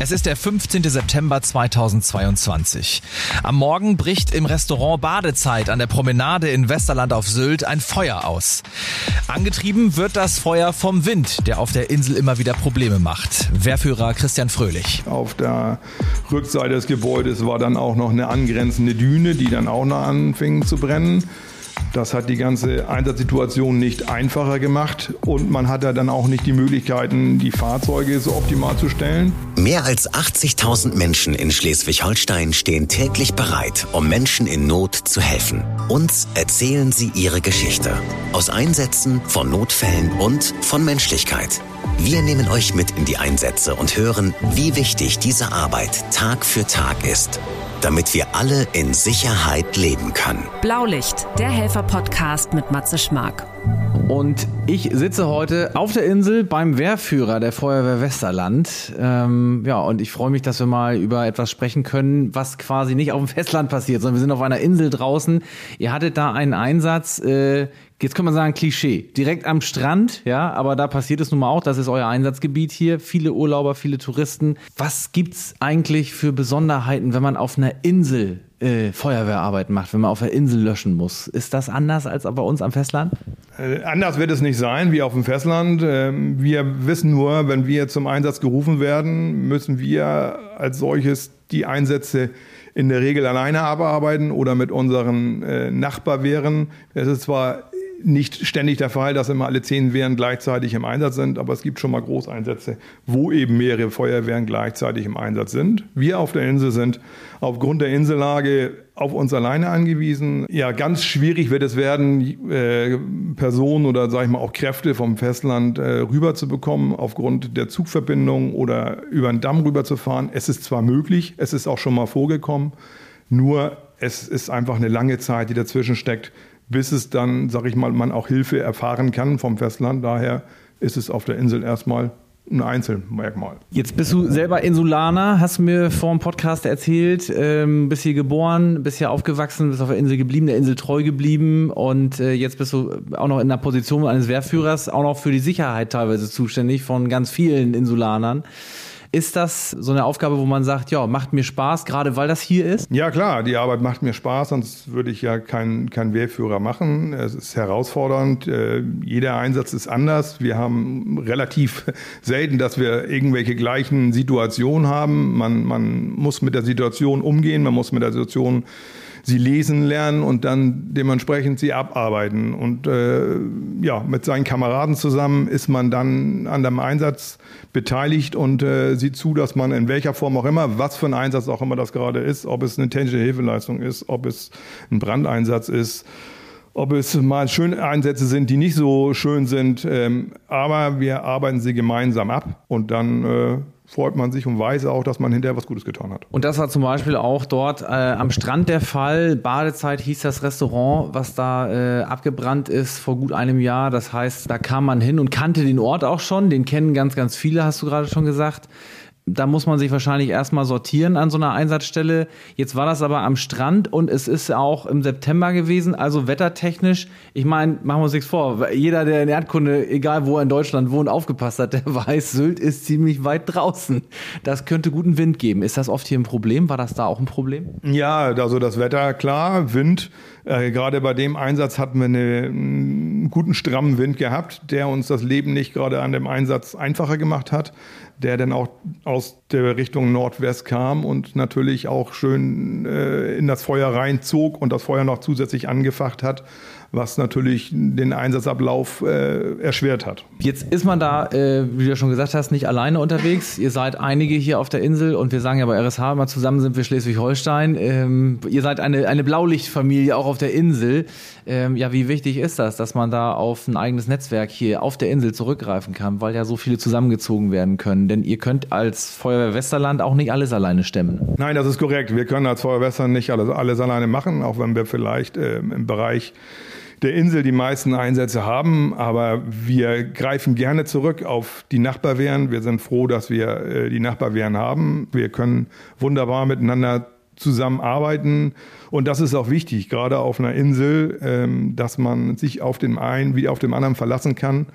Es ist der 15. September 2022. Am Morgen bricht im Restaurant Badezeit an der Promenade in Westerland auf Sylt ein Feuer aus. Angetrieben wird das Feuer vom Wind, der auf der Insel immer wieder Probleme macht. Wehrführer Christian Fröhlich. Auf der Rückseite des Gebäudes war dann auch noch eine angrenzende Düne, die dann auch noch anfing zu brennen. Das hat die ganze Einsatzsituation nicht einfacher gemacht und man hat ja dann auch nicht die Möglichkeiten, die Fahrzeuge so optimal zu stellen. Mehr als 80.000 Menschen in Schleswig-Holstein stehen täglich bereit, um Menschen in Not zu helfen. Uns erzählen sie ihre Geschichte. Aus Einsätzen, von Notfällen und von Menschlichkeit. Wir nehmen euch mit in die Einsätze und hören, wie wichtig diese Arbeit Tag für Tag ist damit wir alle in Sicherheit leben können. Blaulicht, der Helfer-Podcast mit Matze Schmark. Und ich sitze heute auf der Insel beim Wehrführer der Feuerwehr Westerland. Ähm, ja, und ich freue mich, dass wir mal über etwas sprechen können, was quasi nicht auf dem Festland passiert, sondern wir sind auf einer Insel draußen. Ihr hattet da einen Einsatz, äh, jetzt kann man sagen Klischee, direkt am Strand, ja, aber da passiert es nun mal auch, das ist euer Einsatzgebiet hier, viele Urlauber, viele Touristen. Was gibt's eigentlich für Besonderheiten, wenn man auf einer Insel äh, Feuerwehrarbeit macht, wenn man auf der Insel löschen muss? Ist das anders als bei uns am Festland? Äh, anders wird es nicht sein wie auf dem Festland. Ähm, wir wissen nur, wenn wir zum Einsatz gerufen werden, müssen wir als solches die Einsätze in der Regel alleine abarbeiten oder mit unseren äh, Nachbarwehren. Es ist zwar nicht ständig der Fall, dass immer alle zehn Wehren gleichzeitig im Einsatz sind, aber es gibt schon mal Großeinsätze, wo eben mehrere Feuerwehren gleichzeitig im Einsatz sind. Wir auf der Insel sind aufgrund der Insellage auf uns alleine angewiesen. Ja, ganz schwierig wird es werden, äh, Personen oder sage ich mal auch Kräfte vom Festland äh, rüber zu bekommen, aufgrund der Zugverbindung oder über den Damm rüberzufahren. Es ist zwar möglich, es ist auch schon mal vorgekommen, nur es ist einfach eine lange Zeit, die dazwischen steckt, bis es dann, sag ich mal, man auch Hilfe erfahren kann vom Festland. Daher ist es auf der Insel erstmal ein Einzelmerkmal. Jetzt bist du selber Insulaner, hast mir vor dem Podcast erzählt, ähm, bist hier geboren, bist hier aufgewachsen, bist auf der Insel geblieben, der Insel treu geblieben und äh, jetzt bist du auch noch in der Position eines Wehrführers, auch noch für die Sicherheit teilweise zuständig von ganz vielen Insulanern. Ist das so eine Aufgabe, wo man sagt, ja, macht mir Spaß, gerade weil das hier ist? Ja, klar, die Arbeit macht mir Spaß, sonst würde ich ja keinen kein Wehrführer machen. Es ist herausfordernd. Äh, jeder Einsatz ist anders. Wir haben relativ selten, dass wir irgendwelche gleichen Situationen haben. Man, man muss mit der Situation umgehen, man muss mit der Situation sie lesen lernen und dann dementsprechend sie abarbeiten. Und äh, ja, mit seinen Kameraden zusammen ist man dann an dem Einsatz beteiligt und äh, sieht zu, dass man in welcher Form auch immer, was für ein Einsatz auch immer das gerade ist, ob es eine technische Hilfeleistung ist, ob es ein Brandeinsatz ist, ob es mal schöne Einsätze sind, die nicht so schön sind. Ähm, aber wir arbeiten sie gemeinsam ab und dann äh, freut man sich und weiß auch, dass man hinterher was Gutes getan hat. Und das war zum Beispiel auch dort äh, am Strand der Fall. Badezeit hieß das Restaurant, was da äh, abgebrannt ist vor gut einem Jahr. Das heißt, da kam man hin und kannte den Ort auch schon. Den kennen ganz, ganz viele, hast du gerade schon gesagt da muss man sich wahrscheinlich erstmal sortieren an so einer Einsatzstelle. Jetzt war das aber am Strand und es ist auch im September gewesen, also wettertechnisch. Ich meine, machen wir uns nichts vor. Jeder, der in Erdkunde, egal wo er in Deutschland wohnt, aufgepasst hat, der weiß, Sylt ist ziemlich weit draußen. Das könnte guten Wind geben. Ist das oft hier ein Problem? War das da auch ein Problem? Ja, also das Wetter, klar, Wind. Äh, gerade bei dem Einsatz hatten wir eine, einen guten, strammen Wind gehabt, der uns das Leben nicht gerade an dem Einsatz einfacher gemacht hat der dann auch aus der Richtung Nordwest kam und natürlich auch schön äh, in das Feuer reinzog und das Feuer noch zusätzlich angefacht hat was natürlich den Einsatzablauf äh, erschwert hat. Jetzt ist man da, äh, wie du schon gesagt hast, nicht alleine unterwegs. Ihr seid einige hier auf der Insel und wir sagen ja bei RSH immer zusammen sind wir Schleswig-Holstein. Ähm, ihr seid eine, eine Blaulichtfamilie auch auf der Insel. Ähm, ja, wie wichtig ist das, dass man da auf ein eigenes Netzwerk hier auf der Insel zurückgreifen kann, weil ja so viele zusammengezogen werden können? Denn ihr könnt als Feuerwehr Westerland auch nicht alles alleine stemmen. Nein, das ist korrekt. Wir können als Feuerwehr Westerland nicht alles, alles alleine machen, auch wenn wir vielleicht äh, im Bereich der Insel die meisten Einsätze haben, aber wir greifen gerne zurück auf die Nachbarwehren. Wir sind froh, dass wir äh, die Nachbarwehren haben. Wir können wunderbar miteinander zusammenarbeiten. Und das ist auch wichtig, gerade auf einer Insel, ähm, dass man sich auf den einen wie auf dem anderen verlassen kann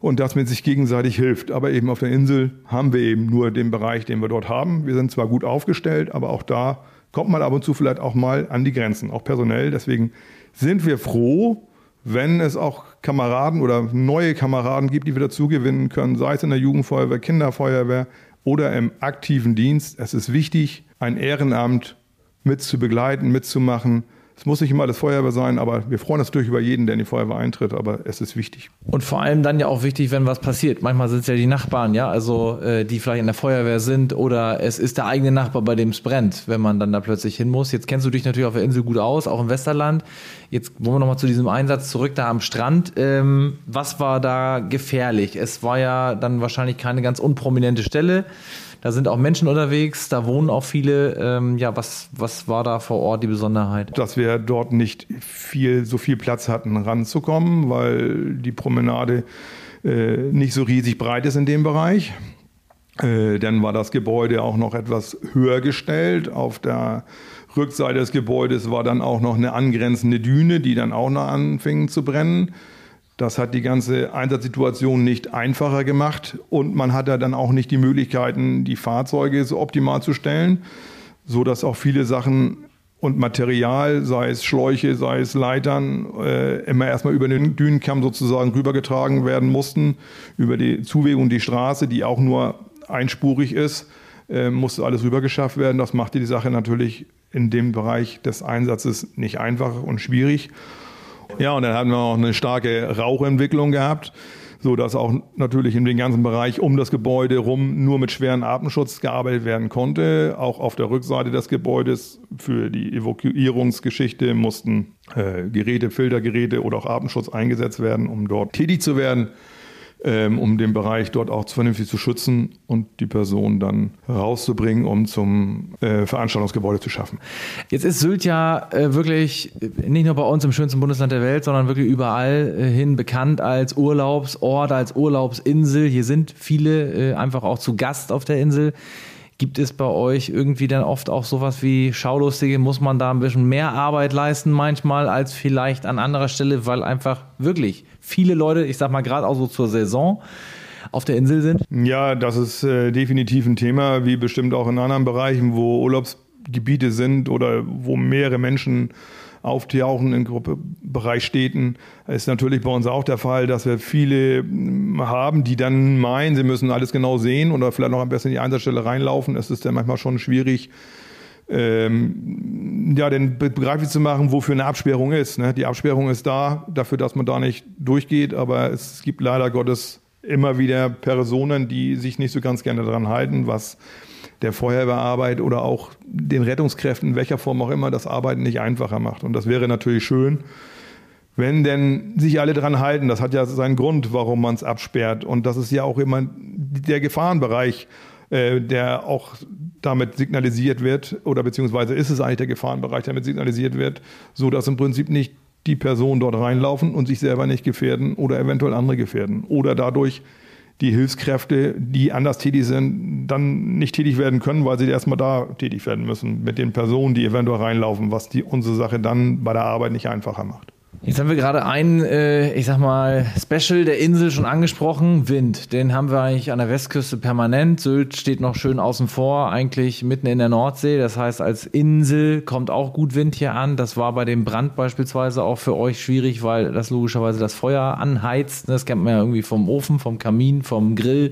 und dass man sich gegenseitig hilft. Aber eben auf der Insel haben wir eben nur den Bereich, den wir dort haben. Wir sind zwar gut aufgestellt, aber auch da kommt man ab und zu vielleicht auch mal an die Grenzen, auch personell. Deswegen sind wir froh, wenn es auch Kameraden oder neue Kameraden gibt, die wir dazu gewinnen können, sei es in der Jugendfeuerwehr, Kinderfeuerwehr oder im aktiven Dienst. Es ist wichtig, ein Ehrenamt mit zu begleiten, mitzumachen. Es muss nicht immer alles Feuerwehr sein, aber wir freuen uns natürlich über jeden, der in die Feuerwehr eintritt, aber es ist wichtig. Und vor allem dann ja auch wichtig, wenn was passiert. Manchmal sind es ja die Nachbarn, ja, also äh, die vielleicht in der Feuerwehr sind oder es ist der eigene Nachbar, bei dem es brennt, wenn man dann da plötzlich hin muss. Jetzt kennst du dich natürlich auf der Insel gut aus, auch im Westerland. Jetzt wollen wir nochmal zu diesem Einsatz zurück da am Strand. Ähm, was war da gefährlich? Es war ja dann wahrscheinlich keine ganz unprominente Stelle. Da sind auch Menschen unterwegs, da wohnen auch viele. Ähm, ja, was, was war da vor Ort die Besonderheit? Dass wir dort nicht viel, so viel Platz hatten, ranzukommen, weil die Promenade äh, nicht so riesig breit ist in dem Bereich. Äh, dann war das Gebäude auch noch etwas höher gestellt. Auf der Rückseite des Gebäudes war dann auch noch eine angrenzende Düne, die dann auch noch anfing zu brennen. Das hat die ganze Einsatzsituation nicht einfacher gemacht und man hatte dann auch nicht die Möglichkeiten, die Fahrzeuge so optimal zu stellen, so dass auch viele Sachen und Material, sei es Schläuche, sei es Leitern, äh, immer erstmal über den Dünenkamm sozusagen rübergetragen werden mussten, über die Zuwegung die Straße, die auch nur einspurig ist, äh, musste alles rübergeschafft werden. Das machte die Sache natürlich in dem Bereich des Einsatzes nicht einfach und schwierig. Ja, und dann hatten wir auch eine starke Rauchentwicklung gehabt, so dass auch natürlich in dem ganzen Bereich um das Gebäude rum nur mit schweren Atemschutz gearbeitet werden konnte. Auch auf der Rückseite des Gebäudes für die Evakuierungsgeschichte mussten äh, Geräte, Filtergeräte oder auch Atemschutz eingesetzt werden, um dort tätig zu werden ähm, um den Bereich dort auch vernünftig zu schützen und die Person dann rauszubringen, um zum äh, Veranstaltungsgebäude zu schaffen. Jetzt ist Sylt ja äh, wirklich nicht nur bei uns im schönsten Bundesland der Welt, sondern wirklich überall äh, hin bekannt als Urlaubsort, als Urlaubsinsel. Hier sind viele äh, einfach auch zu Gast auf der Insel. Gibt es bei euch irgendwie dann oft auch sowas wie Schaulustige? Muss man da ein bisschen mehr Arbeit leisten manchmal als vielleicht an anderer Stelle, weil einfach wirklich viele Leute, ich sag mal gerade auch so zur Saison, auf der Insel sind? Ja, das ist äh, definitiv ein Thema, wie bestimmt auch in anderen Bereichen, wo Urlaubsgebiete sind oder wo mehrere Menschen auftauchen in Gruppe, Bereich Städten, ist natürlich bei uns auch der Fall, dass wir viele hm, haben, die dann meinen, sie müssen alles genau sehen oder vielleicht noch am besten in die Einsatzstelle reinlaufen. Es ist dann manchmal schon schwierig, ähm, ja, denn begreiflich zu machen, wofür eine Absperrung ist. Ne? Die Absperrung ist da, dafür, dass man da nicht durchgeht, aber es gibt leider Gottes immer wieder Personen, die sich nicht so ganz gerne daran halten, was der Feuerwehrarbeit oder auch den Rettungskräften, in welcher Form auch immer, das Arbeiten nicht einfacher macht. Und das wäre natürlich schön, wenn denn sich alle daran halten. Das hat ja seinen Grund, warum man es absperrt. Und das ist ja auch immer der Gefahrenbereich, äh, der auch damit signalisiert wird, oder beziehungsweise ist es eigentlich der Gefahrenbereich, der damit signalisiert wird, so dass im Prinzip nicht die Personen dort reinlaufen und sich selber nicht gefährden oder eventuell andere gefährden oder dadurch die Hilfskräfte, die anders tätig sind, dann nicht tätig werden können, weil sie erstmal da tätig werden müssen mit den Personen, die eventuell reinlaufen, was die unsere Sache dann bei der Arbeit nicht einfacher macht. Jetzt haben wir gerade ein, äh, ich sag mal, Special der Insel schon angesprochen, Wind. Den haben wir eigentlich an der Westküste permanent. Sylt steht noch schön außen vor, eigentlich mitten in der Nordsee. Das heißt, als Insel kommt auch gut Wind hier an. Das war bei dem Brand beispielsweise auch für euch schwierig, weil das logischerweise das Feuer anheizt. Das kennt man ja irgendwie vom Ofen, vom Kamin, vom Grill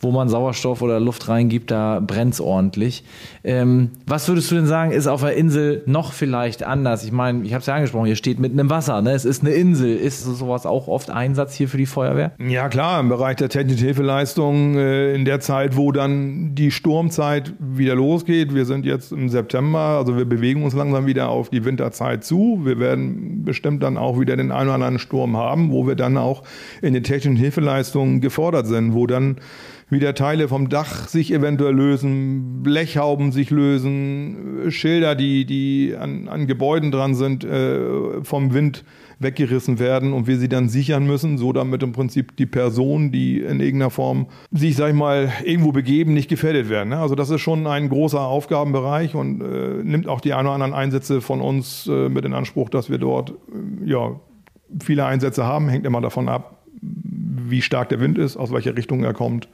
wo man Sauerstoff oder Luft reingibt, da brennt es ordentlich. Ähm, was würdest du denn sagen, ist auf der Insel noch vielleicht anders? Ich meine, ich habe es ja angesprochen, hier steht mitten im Wasser, ne? es ist eine Insel. Ist sowas auch oft Einsatz hier für die Feuerwehr? Ja klar, im Bereich der technischen Hilfeleistung äh, in der Zeit, wo dann die Sturmzeit wieder losgeht. Wir sind jetzt im September, also wir bewegen uns langsam wieder auf die Winterzeit zu. Wir werden bestimmt dann auch wieder den einen oder anderen Sturm haben, wo wir dann auch in den technischen Hilfeleistungen gefordert sind, wo dann wieder Teile vom Dach sich eventuell lösen, Blechhauben sich lösen, Schilder, die, die an, an Gebäuden dran sind, äh, vom Wind weggerissen werden und wir sie dann sichern müssen, so damit im Prinzip die Personen, die in irgendeiner Form sich, sag ich mal, irgendwo begeben, nicht gefährdet werden. Ne? Also das ist schon ein großer Aufgabenbereich und äh, nimmt auch die ein oder anderen Einsätze von uns äh, mit in Anspruch, dass wir dort äh, ja, viele Einsätze haben, hängt immer davon ab, wie stark der Wind ist, aus welcher Richtung er kommt.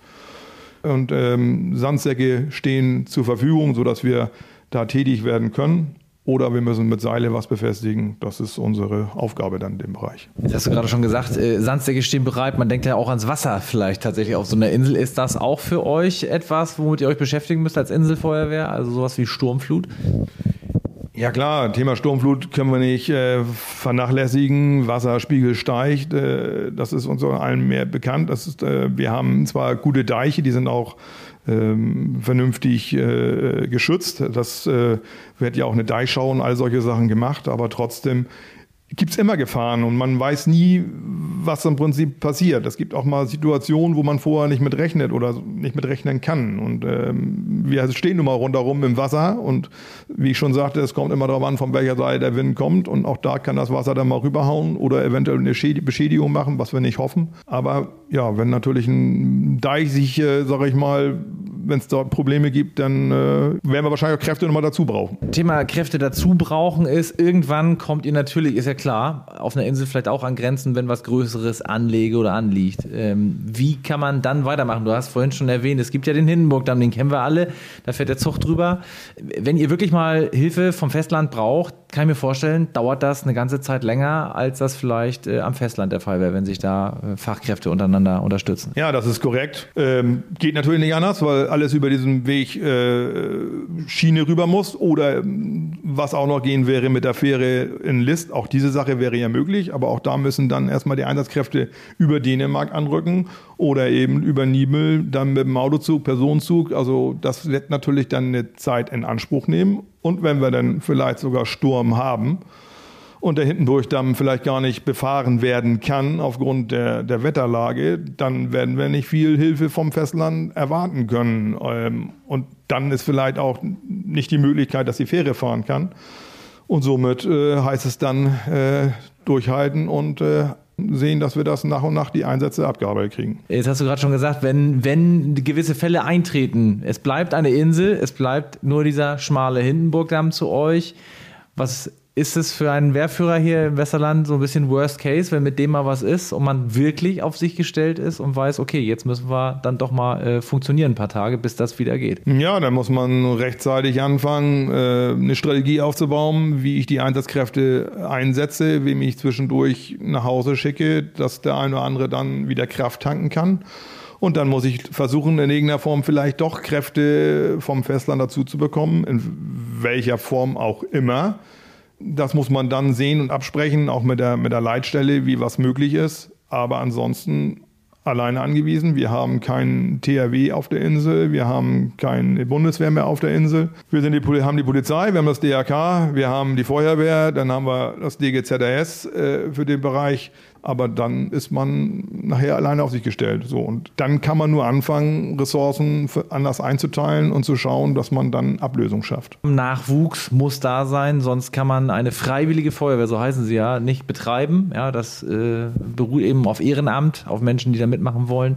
Und ähm, Sandsäcke stehen zur Verfügung, sodass wir da tätig werden können. Oder wir müssen mit Seile was befestigen. Das ist unsere Aufgabe dann in dem Bereich. Jetzt hast du gerade schon gesagt, äh, Sandsäcke stehen bereit. Man denkt ja auch ans Wasser vielleicht tatsächlich auf so einer Insel. Ist das auch für euch etwas, womit ihr euch beschäftigen müsst als Inselfeuerwehr? Also sowas wie Sturmflut? Ja klar, Thema Sturmflut können wir nicht äh, vernachlässigen. Wasserspiegel steigt, äh, das ist uns allen mehr bekannt. Das ist, äh, wir haben zwar gute Deiche, die sind auch ähm, vernünftig äh, geschützt. Das äh, wird ja auch eine Deichschau und all solche Sachen gemacht, aber trotzdem gibt es immer Gefahren und man weiß nie, was im Prinzip passiert. Es gibt auch mal Situationen, wo man vorher nicht mit rechnet oder nicht mit rechnen kann. Und ähm, wir stehen nun mal rundherum im Wasser und wie ich schon sagte, es kommt immer darauf an, von welcher Seite der Wind kommt und auch da kann das Wasser dann mal rüberhauen oder eventuell eine Beschädigung machen, was wir nicht hoffen. Aber ja, wenn natürlich ein Deich sich, äh, sage ich mal, wenn es dort Probleme gibt, dann äh, werden wir wahrscheinlich auch Kräfte nochmal dazu brauchen. Thema Kräfte dazu brauchen ist, irgendwann kommt ihr natürlich, ist ja klar, auf einer Insel vielleicht auch an Grenzen, wenn was Größeres anlege oder anliegt. Ähm, wie kann man dann weitermachen? Du hast vorhin schon erwähnt, es gibt ja den Hindenburgdamm, den kennen wir alle, da fährt der Zug drüber. Wenn ihr wirklich mal Hilfe vom Festland braucht, kann ich mir vorstellen, dauert das eine ganze Zeit länger, als das vielleicht äh, am Festland der Fall wäre, wenn sich da äh, Fachkräfte untereinander unterstützen. Ja, das ist korrekt. Ähm, geht natürlich nicht anders, weil alles über diesen Weg äh, Schiene rüber muss. Oder ähm, was auch noch gehen wäre mit der Fähre in List. Auch diese Sache wäre ja möglich, aber auch da müssen dann erstmal die Einsatzkräfte über Dänemark anrücken oder eben über Nibel, dann mit dem Autozug, Personenzug. Also das wird natürlich dann eine Zeit in Anspruch nehmen. Und wenn wir dann vielleicht sogar Sturm haben, und der Hindenburgdamm vielleicht gar nicht befahren werden kann aufgrund der, der Wetterlage, dann werden wir nicht viel Hilfe vom Festland erwarten können. Ähm, und dann ist vielleicht auch nicht die Möglichkeit, dass die Fähre fahren kann. Und somit äh, heißt es dann äh, durchhalten und äh, sehen, dass wir das nach und nach die Einsätze abgearbeitet kriegen. Jetzt hast du gerade schon gesagt, wenn, wenn gewisse Fälle eintreten, es bleibt eine Insel, es bleibt nur dieser schmale Hindenburgdamm zu euch. Was ist es für einen Wehrführer hier im Westerland so ein bisschen Worst Case, wenn mit dem mal was ist und man wirklich auf sich gestellt ist und weiß, okay, jetzt müssen wir dann doch mal äh, funktionieren ein paar Tage, bis das wieder geht? Ja, da muss man rechtzeitig anfangen, äh, eine Strategie aufzubauen, wie ich die Einsatzkräfte einsetze, wem ich zwischendurch nach Hause schicke, dass der eine oder andere dann wieder Kraft tanken kann. Und dann muss ich versuchen, in irgendeiner Form vielleicht doch Kräfte vom Festland dazu zu bekommen, in welcher Form auch immer das muss man dann sehen und absprechen, auch mit der, mit der Leitstelle, wie was möglich ist. Aber ansonsten alleine angewiesen. Wir haben keinen THW auf der Insel, wir haben keine Bundeswehr mehr auf der Insel. Wir sind die, haben die Polizei, wir haben das DRK, wir haben die Feuerwehr, dann haben wir das DGZRS äh, für den Bereich aber dann ist man nachher alleine auf sich gestellt. So und dann kann man nur anfangen, Ressourcen anders einzuteilen und zu schauen, dass man dann Ablösung schafft. Nachwuchs muss da sein, sonst kann man eine freiwillige Feuerwehr, so heißen sie ja, nicht betreiben. Ja, das äh, beruht eben auf Ehrenamt, auf Menschen, die da mitmachen wollen.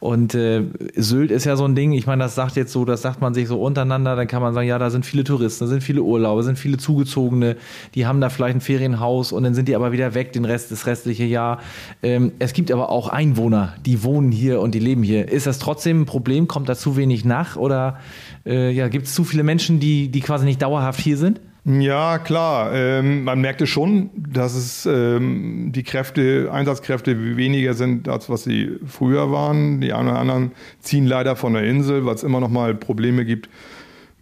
Und äh, Sylt ist ja so ein Ding. Ich meine, das sagt jetzt so, das sagt man sich so untereinander. Dann kann man sagen, ja, da sind viele Touristen, da sind viele Urlauber, sind viele Zugezogene, die haben da vielleicht ein Ferienhaus und dann sind die aber wieder weg den Rest das restliche Jahr Jahr. Ähm, es gibt aber auch Einwohner, die wohnen hier und die leben hier. Ist das trotzdem ein Problem? Kommt da zu wenig nach? Oder äh, ja, gibt es zu viele Menschen, die, die quasi nicht dauerhaft hier sind? Ja, klar. Ähm, man merkte schon, dass es ähm, die Kräfte, Einsatzkräfte weniger sind, als was sie früher waren. Die einen oder anderen ziehen leider von der Insel, weil es immer noch mal Probleme gibt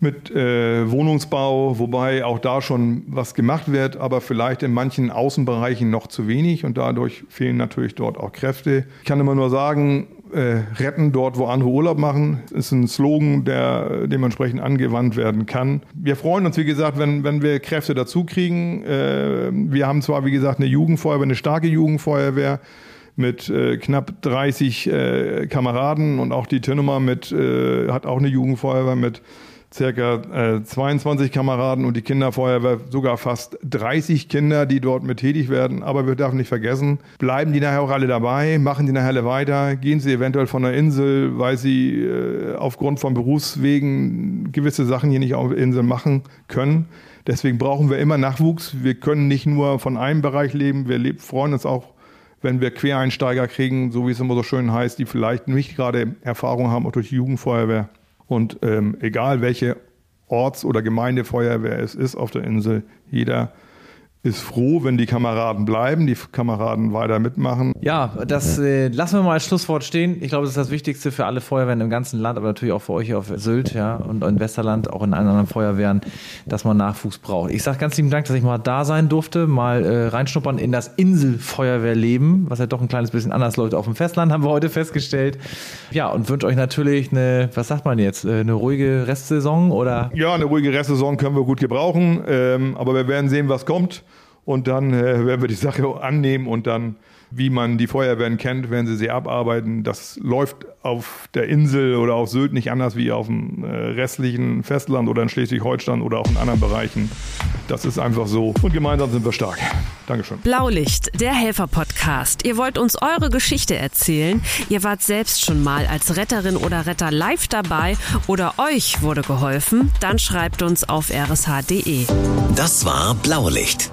mit äh, Wohnungsbau, wobei auch da schon was gemacht wird, aber vielleicht in manchen Außenbereichen noch zu wenig und dadurch fehlen natürlich dort auch Kräfte. Ich kann immer nur sagen, äh, retten dort, wo andere Urlaub machen, ist ein Slogan, der dementsprechend angewandt werden kann. Wir freuen uns, wie gesagt, wenn, wenn wir Kräfte dazu kriegen. Äh, wir haben zwar, wie gesagt, eine Jugendfeuerwehr, eine starke Jugendfeuerwehr mit äh, knapp 30 äh, Kameraden und auch die Tönnemer mit, äh, hat auch eine Jugendfeuerwehr mit circa äh, 22 Kameraden und die Kinderfeuerwehr sogar fast 30 Kinder, die dort mit tätig werden. Aber wir dürfen nicht vergessen, bleiben die nachher auch alle dabei, machen die nachher alle weiter, gehen sie eventuell von der Insel, weil sie äh, aufgrund von Berufswegen gewisse Sachen hier nicht auf der Insel machen können. Deswegen brauchen wir immer Nachwuchs. Wir können nicht nur von einem Bereich leben, wir leben, freuen uns auch wenn wir Quereinsteiger kriegen, so wie es immer so schön heißt, die vielleicht nicht gerade Erfahrung haben, auch durch die Jugendfeuerwehr. Und ähm, egal welche Orts- oder Gemeindefeuerwehr es ist auf der Insel, jeder ist froh, wenn die Kameraden bleiben, die Kameraden weiter mitmachen. Ja, das äh, lassen wir mal als Schlusswort stehen. Ich glaube, das ist das Wichtigste für alle Feuerwehren im ganzen Land, aber natürlich auch für euch auf Sylt ja, und in Westerland, auch in anderen Feuerwehren, dass man Nachwuchs braucht. Ich sage ganz lieben Dank, dass ich mal da sein durfte, mal äh, reinschnuppern in das Inselfeuerwehrleben, was ja doch ein kleines bisschen anders läuft auf dem Festland, haben wir heute festgestellt. Ja, und wünsche euch natürlich eine, was sagt man jetzt, äh, eine ruhige Restsaison oder? Ja, eine ruhige Restsaison können wir gut gebrauchen, ähm, aber wir werden sehen, was kommt. Und dann äh, werden wir die Sache annehmen und dann, wie man die Feuerwehren kennt, werden sie sie abarbeiten. Das läuft auf der Insel oder auf Sylt nicht anders wie auf dem äh, restlichen Festland oder in Schleswig-Holstein oder auch in anderen Bereichen. Das ist einfach so. Und gemeinsam sind wir stark. Dankeschön. Blaulicht, der Helfer-Podcast. Ihr wollt uns eure Geschichte erzählen. Ihr wart selbst schon mal als Retterin oder Retter live dabei oder euch wurde geholfen. Dann schreibt uns auf rsh.de. Das war Blaulicht